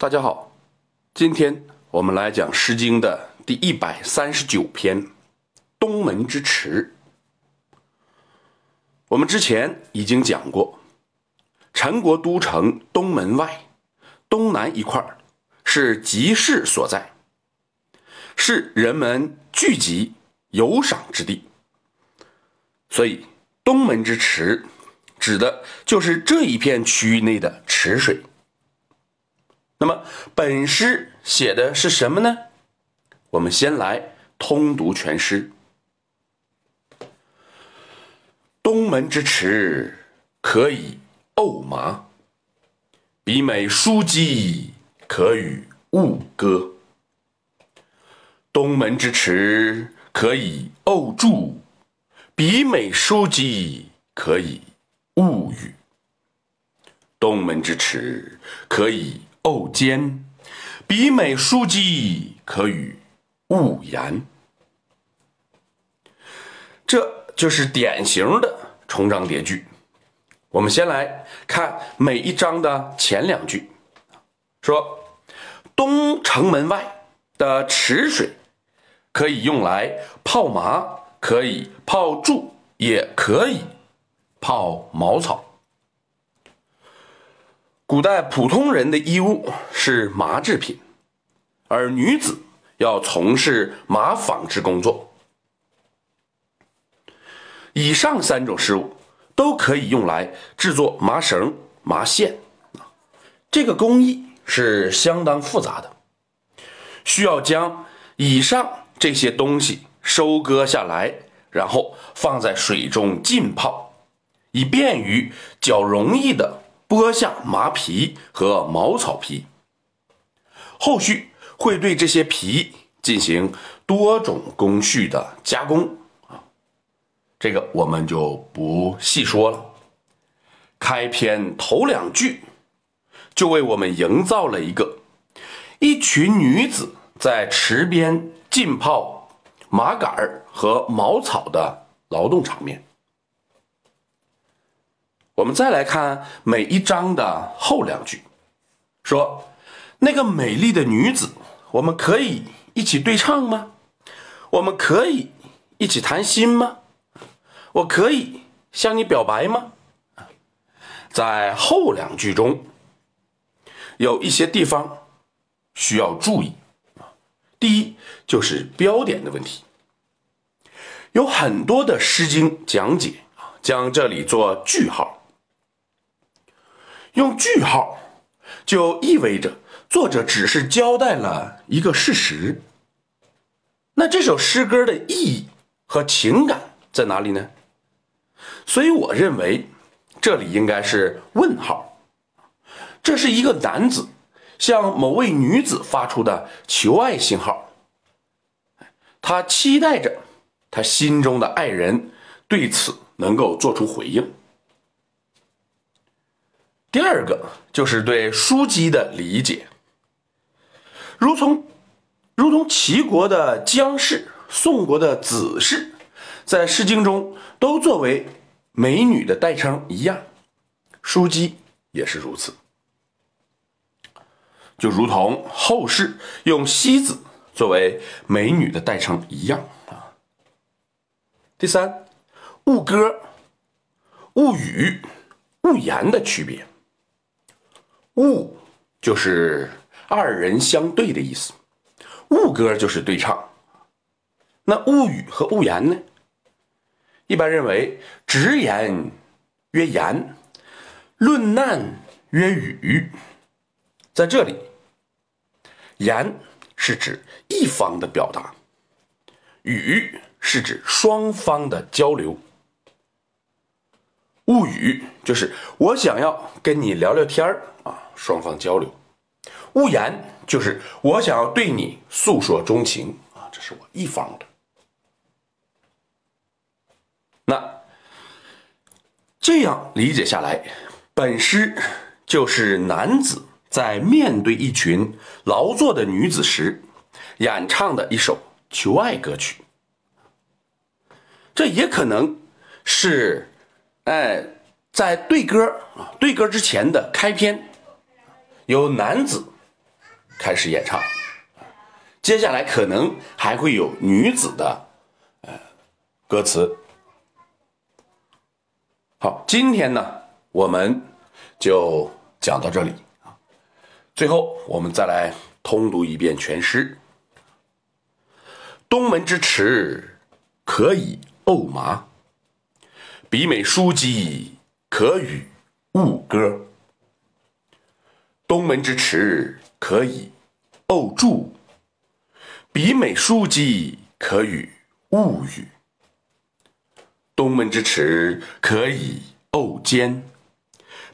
大家好，今天我们来讲《诗经》的第一百三十九篇《东门之池》。我们之前已经讲过，陈国都城东门外东南一块是集市所在，是人们聚集游赏之地，所以东门之池指的就是这一片区域内的池水。那么本诗写的是什么呢？我们先来通读全诗。东门之池，可以沤麻；比美书姬，可与物歌。东门之池，可以沤柱；比美书姬，可以物语。东门之池，可以。沤肩，比美书姬，可与物言。这就是典型的重章叠句。我们先来看每一章的前两句，说东城门外的池水可以用来泡麻，可以泡柱，也可以泡茅草。古代普通人的衣物是麻制品，而女子要从事麻纺织工作。以上三种事物都可以用来制作麻绳、麻线，这个工艺是相当复杂的，需要将以上这些东西收割下来，然后放在水中浸泡，以便于较容易的。剥下麻皮和茅草皮，后续会对这些皮进行多种工序的加工啊，这个我们就不细说了。开篇头两句就为我们营造了一个一群女子在池边浸泡麻杆和茅草的劳动场面。我们再来看每一章的后两句，说那个美丽的女子，我们可以一起对唱吗？我们可以一起谈心吗？我可以向你表白吗？在后两句中，有一些地方需要注意第一就是标点的问题，有很多的《诗经》讲解将这里做句号。用句号，就意味着作者只是交代了一个事实。那这首诗歌的意义和情感在哪里呢？所以我认为这里应该是问号。这是一个男子向某位女子发出的求爱信号，他期待着他心中的爱人对此能够做出回应。第二个就是对书姬的理解，如同如同齐国的姜氏、宋国的子氏，在《诗经》中都作为美女的代称一样，书姬也是如此。就如同后世用西子作为美女的代称一样啊。第三，物歌、物语、物言的区别。物就是二人相对的意思，物歌就是对唱。那物语和物言呢？一般认为，直言曰言，论难曰语。在这里，言是指一方的表达，语是指双方的交流。物语就是我想要跟你聊聊天儿啊，双方交流；物言就是我想要对你诉说衷情啊，这是我一方的。那这样理解下来，本诗就是男子在面对一群劳作的女子时演唱的一首求爱歌曲。这也可能是。哎，在对歌啊，对歌之前的开篇，由男子开始演唱。接下来可能还会有女子的呃歌词。好，今天呢，我们就讲到这里啊。最后，我们再来通读一遍全诗：东门之池，可以沤麻；比美书姬，可与物歌。东门之池，可以沤柱。比美书姬，可与物语。东门之池，可以沤肩；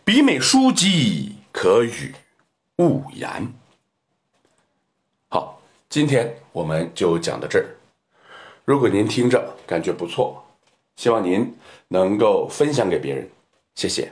比美书姬，可与物言。好，今天我们就讲到这儿。如果您听着感觉不错，希望您能够分享给别人，谢谢。